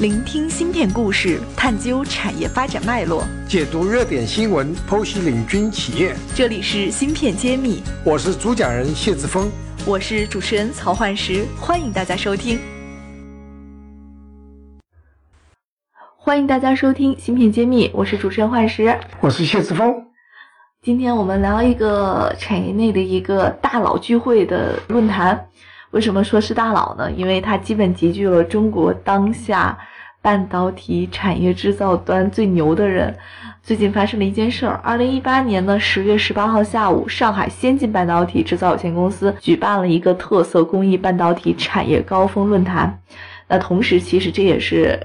聆听芯片故事，探究产业发展脉络，解读热点新闻，剖析领军企业。这里是芯片揭秘，我是主讲人谢志峰，我是主持人曹焕石，欢迎大家收听。欢迎大家收听芯片揭秘，我是主持人焕石，我是谢志峰。今天我们聊一个产业内的一个大佬聚会的论坛。为什么说是大佬呢？因为它基本集聚了中国当下半导体产业制造端最牛的人。最近发生了一件事儿：二零一八年的十月十八号下午，上海先进半导体制造有限公司举办了一个特色工艺半导体产业高峰论坛。那同时，其实这也是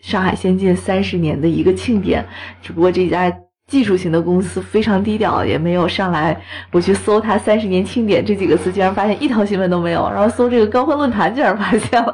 上海先进三十年的一个庆典。只不过这家。技术型的公司非常低调，也没有上来。我去搜它三十年庆典这几个字，竟然发现一条新闻都没有。然后搜这个高峰论坛，竟然发现了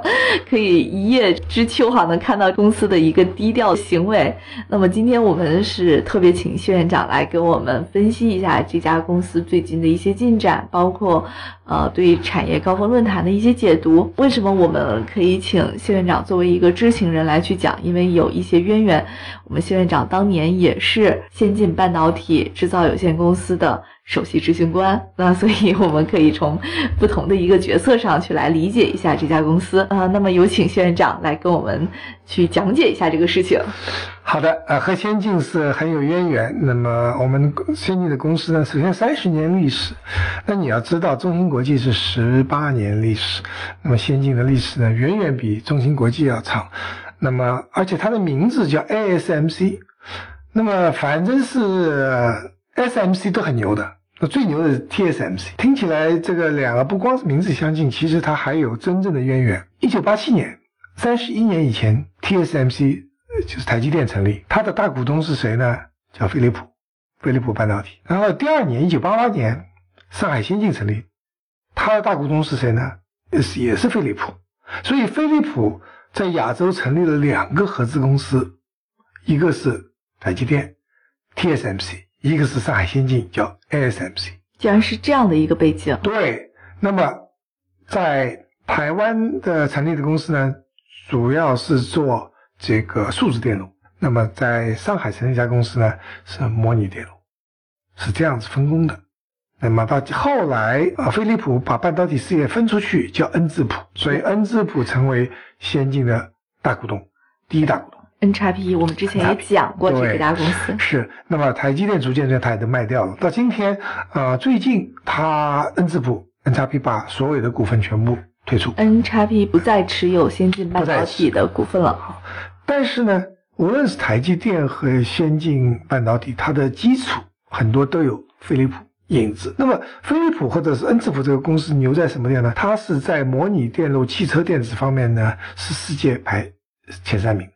可以一叶知秋哈，能看到公司的一个低调行为。那么今天我们是特别请谢院长来给我们分析一下这家公司最近的一些进展，包括呃对产业高峰论坛的一些解读。为什么我们可以请谢院长作为一个知情人来去讲？因为有一些渊源。我们谢院长当年也是先进半导体制造有限公司的首席执行官，那 所以我们可以从不同的一个角色上去来理解一下这家公司。呃，那么有请谢院长来跟我们去讲解一下这个事情。好的，呃，和先进是很有渊源。那么我们先进的公司呢，首先三十年历史，那你要知道中芯国际是十八年历史，那么先进的历史呢，远远比中芯国际要长。那么，而且它的名字叫 ASMC，那么反正是 SMC 都很牛的，那最牛的是 TSMC。听起来这个两个不光是名字相近，其实它还有真正的渊源。一九八七年，三十一年以前，TSMC 就是台积电成立，它的大股东是谁呢？叫飞利浦，飞利浦半导体。然后第二年，一九八八年，上海先进成立，它的大股东是谁呢？也是也是飞利浦。所以飞利浦。在亚洲成立了两个合资公司，一个是台积电 （TSMC），一个是上海先进，叫 ASMC。竟然是这样的一个背景。对，那么在台湾的成立的公司呢，主要是做这个数字电路；那么在上海成立一家公司呢，是模拟电路，是这样子分工的。那么到后来啊，飞利浦把半导体事业分出去，叫恩智浦，所以恩智浦成为先进的大股东，第一大股东。N 叉 P，我们之前也讲过这家公司。是，那么台积电逐渐在它也都卖掉了。到今天啊，最近它恩智浦 N 叉 P 把所有的股份全部退出，N 叉 P 不再持有先进半导体的股份了。但是呢，无论是台积电和先进半导体，它的基础很多都有飞利浦。影子。那么，飞利浦或者是恩智浦这个公司牛在什么地方呢？它是在模拟电路、汽车电子方面呢，是世界排前三名的。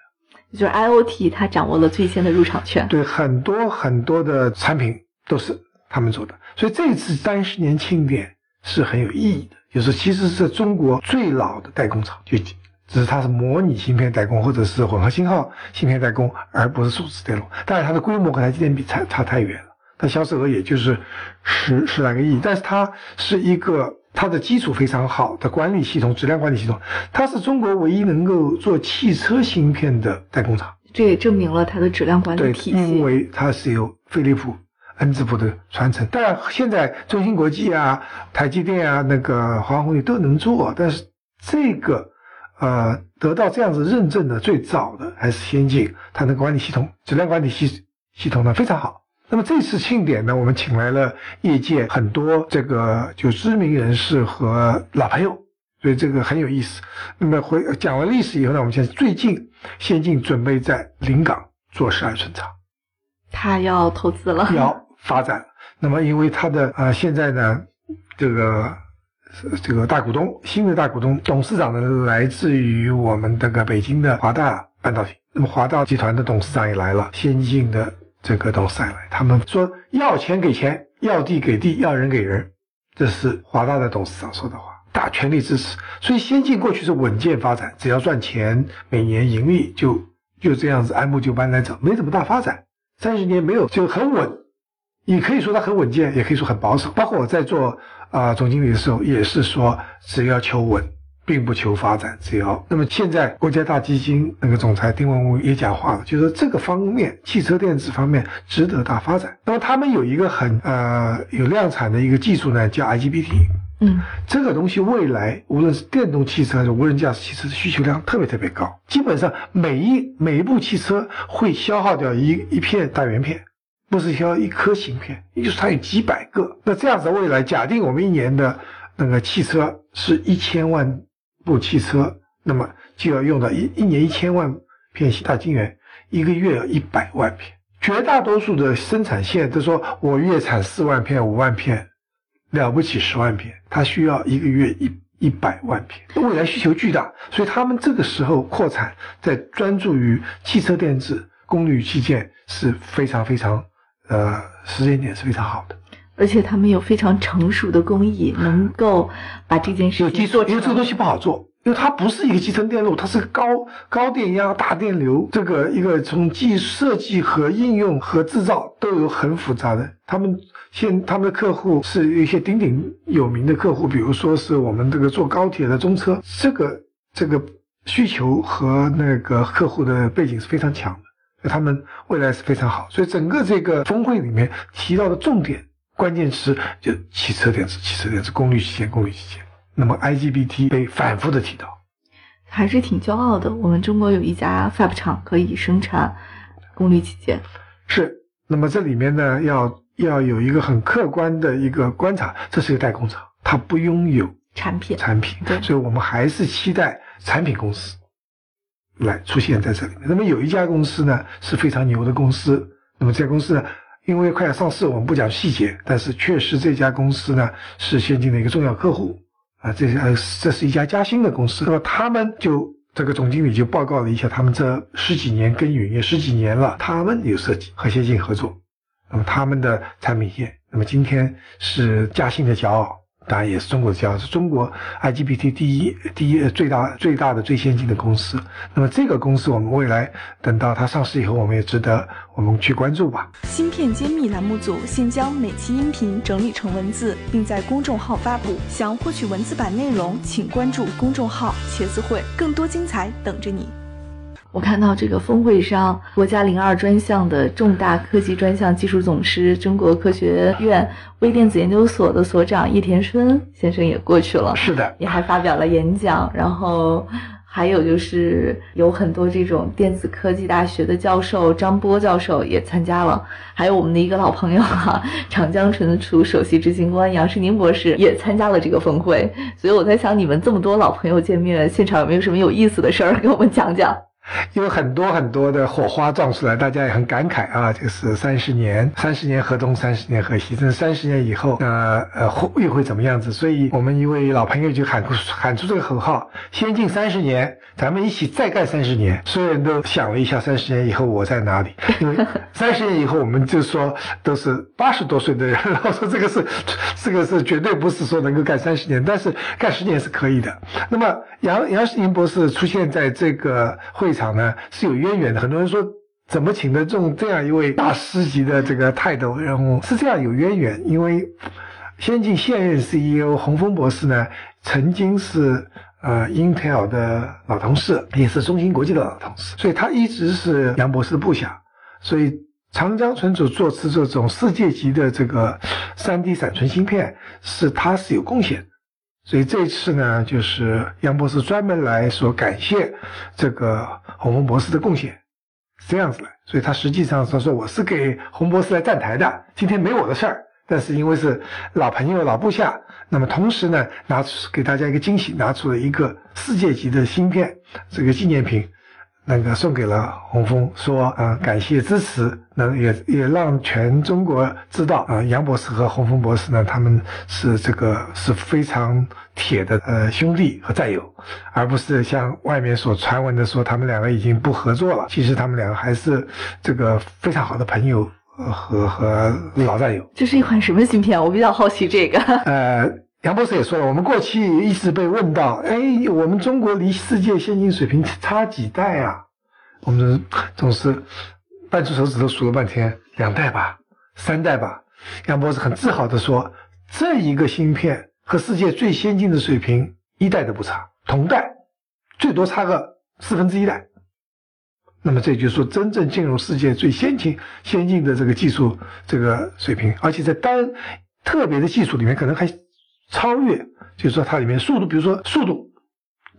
就是 IOT，它掌握了最先的入场券。对，很多很多的产品都是他们做的。所以这次三十年庆典是很有意义的，就是其实是中国最老的代工厂，就只是它是模拟芯片代工或者是混合信号芯片代工，而不是数字电路。但是它的规模和它今天比差差太远了。它销售额也就是十十来个亿，但是它是一个它的基础非常好的管理系统、质量管理系统，它是中国唯一能够做汽车芯片的代工厂。这也证明了它的质量管理体系。因为它是由飞利浦、恩智浦的传承。当然，现在中芯国际啊、台积电啊、那个华虹也都能做，但是这个呃得到这样子认证的最早的还是先进，它的管理系统、质量管理系系统呢非常好。那么这次庆典呢，我们请来了业界很多这个就知名人士和老朋友，所以这个很有意思。那么回讲完历史以后呢，我们现在最近先进准备在临港做十二寸厂，他要投资了，要发展。那么因为他的啊现在呢，这个这个大股东新的大股东董事长呢来自于我们这个北京的华大半导体。那么华大集团的董事长也来了，先进的。这个都上来，他们说要钱给钱，要地给地，要人给人，这是华大的董事长说的话，大全力支持。所以先进过去是稳健发展，只要赚钱，每年盈利就就这样子按部就班来走，没怎么大发展。三十年没有就很稳，你可以说它很稳健，也可以说很保守。包括我在做啊总经理的时候，也是说只要求稳，并不求发展，只要那么现在国家大基金那个总裁丁文武也讲话了，就说这个方面汽车电子方面值得大发展。那么他们有一个很呃有量产的一个技术呢，叫 IGBT。嗯，这个东西未来无论是电动汽车还是无人驾驶汽车的需求量特别特别高，基本上每一每一部汽车会消耗掉一一片大圆片，不是消耗一颗芯片，也就是它有几百个。那这样子未来，假定我们一年的那个汽车是一千万部汽车，那么就要用到一一年一千万片大晶圆，一个月一百万片。绝大多数的生产线都说我月产四万片、五万片。了不起十万片，它需要一个月一一百万片，未来需求巨大，所以他们这个时候扩产，在专注于汽车电子、功率器件是非常非常，呃，时间点是非常好的。而且他们有非常成熟的工艺，能够把这件事情做因为这个东西不好做。因为它不是一个集成电路，它是高高电压、大电流，这个一个从技设计和应用和制造都有很复杂的。他们现他们的客户是一些鼎鼎有名的客户，比如说是我们这个坐高铁的中车，这个这个需求和那个客户的背景是非常强的，所以他们未来是非常好。所以整个这个峰会里面提到的重点关键词就汽车电子、汽车电子、功率器件、功率器件。那么 IGBT 被反复的提到，还是挺骄傲的。我们中国有一家 Fab 厂可以生产功率器件，是。那么这里面呢，要要有一个很客观的一个观察，这是一个代工厂，它不拥有产品产品，对。所以我们还是期待产品公司来出现在这里面。那么有一家公司呢是非常牛的公司，那么这家公司呢，因为快要上市，我们不讲细节，但是确实这家公司呢是先进的一个重要客户。啊，这呃，这是一家嘉兴的公司，那么他们就这个总经理就报告了一下，他们这十几年耕耘也十几年了，他们有设计和先进合作，那么他们的产品线，那么今天是嘉兴的骄傲。当然也是中国的骄傲，是中国 IGBT 第一、第一最大、最大的、最先进的公司。那么这个公司，我们未来等到它上市以后，我们也值得我们去关注吧。芯片揭秘栏目组现将每期音频整理成文字，并在公众号发布。想获取文字版内容，请关注公众号“茄子会”，更多精彩等着你。我看到这个峰会上，国家零二专项的重大科技专项技术总师、中国科学院微电子研究所的所长叶田春先生也过去了。是的，也还发表了演讲。然后还有就是有很多这种电子科技大学的教授，张波教授也参加了。还有我们的一个老朋友哈，长江存储首席执行官杨世宁博士也参加了这个峰会。所以我在想，你们这么多老朋友见面，现场有没有什么有意思的事儿给我们讲讲？有很多很多的火花撞出来，大家也很感慨啊！就是三十年，三十年河东，三十年河西，这三十年以后，呃呃，会又会怎么样子？所以我们一位老朋友就喊出喊出这个口号：先进三十年，咱们一起再干三十年。所有人都想了一下，三十年以后我在哪里？因为 三十年以后，我们就说都是八十多岁的人，然后说这个是这个是绝对不是说能够干三十年，但是干十年是可以的。那么杨杨世宁博士出现在这个会场。呢是有渊源的，很多人说怎么请得中这样一位大师级的这个泰斗人物，是这样有渊源。因为先进现任 CEO 洪峰博士呢，曾经是呃 Intel 的老同事，也是中芯国际的老同事，所以他一直是杨博士的部下，所以长江存储做出这种世界级的这个三 D 闪存芯片，是他是有贡献。所以这次呢，就是杨博士专门来说感谢这个洪峰博士的贡献，是这样子的。所以他实际上他说我是给洪博士来站台的，今天没我的事儿。但是因为是老朋友、老部下，那么同时呢，拿出给大家一个惊喜，拿出了一个世界级的芯片这个纪念品。那个送给了洪峰，说啊感谢支持，那也也让全中国知道啊杨博士和洪峰博士呢他们是这个是非常铁的呃兄弟和战友，而不是像外面所传闻的说他们两个已经不合作了。其实他们两个还是这个非常好的朋友和和老战友。这是一款什么芯片？我比较好奇这个。呃。杨博士也说了，我们过去一直被问到，哎，我们中国离世界先进水平差几代啊？我们总是掰出手指头数了半天，两代吧，三代吧。杨博士很自豪地说，这一个芯片和世界最先进的水平一代都不差。同代，最多差个四分之一代。那么这就是说，真正进入世界最先进、先进的这个技术这个水平，而且在单特别的技术里面，可能还超越。就是说，它里面速度，比如说速度、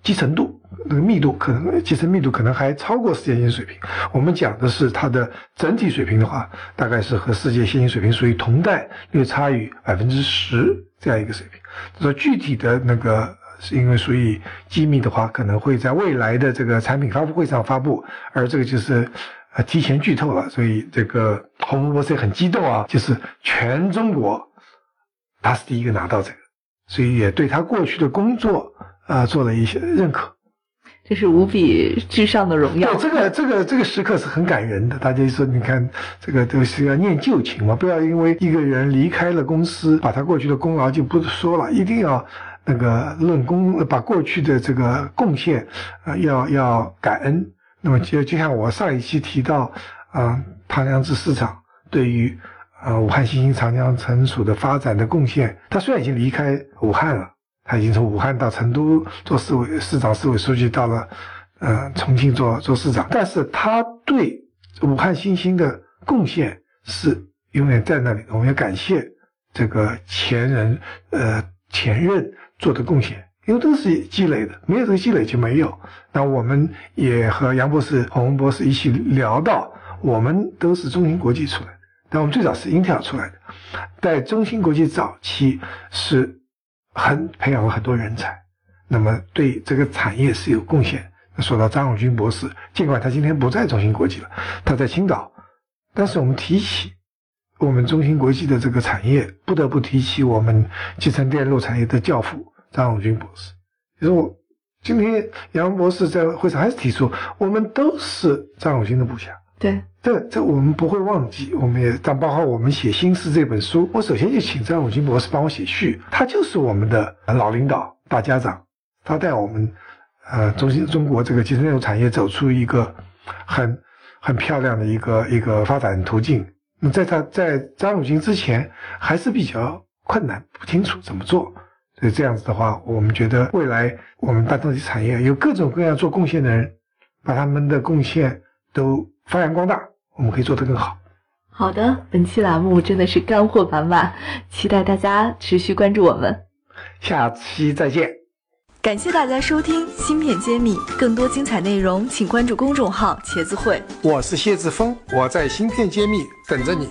集成度、那个密度，可能集成密度可能还超过世界先进水平。我们讲的是它的整体水平的话，大概是和世界先进水平属于同代略差于百分之十这样一个水平。说具体的那个。是因为属于机密的话，可能会在未来的这个产品发布会上发布，而这个就是呃提前剧透了，所以这个洪博士也很激动啊，就是全中国他是第一个拿到这个，所以也对他过去的工作啊做了一些认可，这是无比至上的荣耀。对，这个这个这个时刻是很感人的。大家说，你看这个都是要念旧情嘛，不要因为一个人离开了公司，把他过去的功劳就不说了，一定要。那个论功，把过去的这个贡献，啊，要要感恩。那么就就像我上一期提到，啊，唐良智市场对于啊武汉新兴长江存储的发展的贡献，他虽然已经离开武汉了，他已经从武汉到成都做市委市长、市委书记，到了呃重庆做做市长，但是他对武汉新兴的贡献是永远在那里。我们要感谢这个前人，呃前任。做的贡献，因为都是积累的，没有这个积累就没有。那我们也和杨博士、洪博士一起聊到，我们都是中芯国际出来，但我们最早是 Intel 出来的，在中芯国际早期是很培养了很多人才，那么对这个产业是有贡献。说到张永军博士，尽管他今天不在中芯国际了，他在青岛，但是我们提起我们中芯国际的这个产业，不得不提起我们集成电路产业的教父。张永军博士，其实我今天杨博士在会上还是提出，我们都是张永军的部下。对，这这我们不会忘记。我们也但包括我们写《新诗》这本书，我首先就请张永军博士帮我写序。他就是我们的老领导、大家长，他带我们呃中心中国这个集成电路产业走出一个很很漂亮的一个一个发展途径。那在他在张永军之前还是比较困难，不清楚怎么做。所以这样子的话，我们觉得未来我们半导体产业有各种各样做贡献的人，把他们的贡献都发扬光大，我们可以做得更好。好的，本期栏目真的是干货满满，期待大家持续关注我们。下期再见。感谢大家收听《芯片揭秘》，更多精彩内容请关注公众号“茄子会”。我是谢志峰，我在《芯片揭秘》等着你。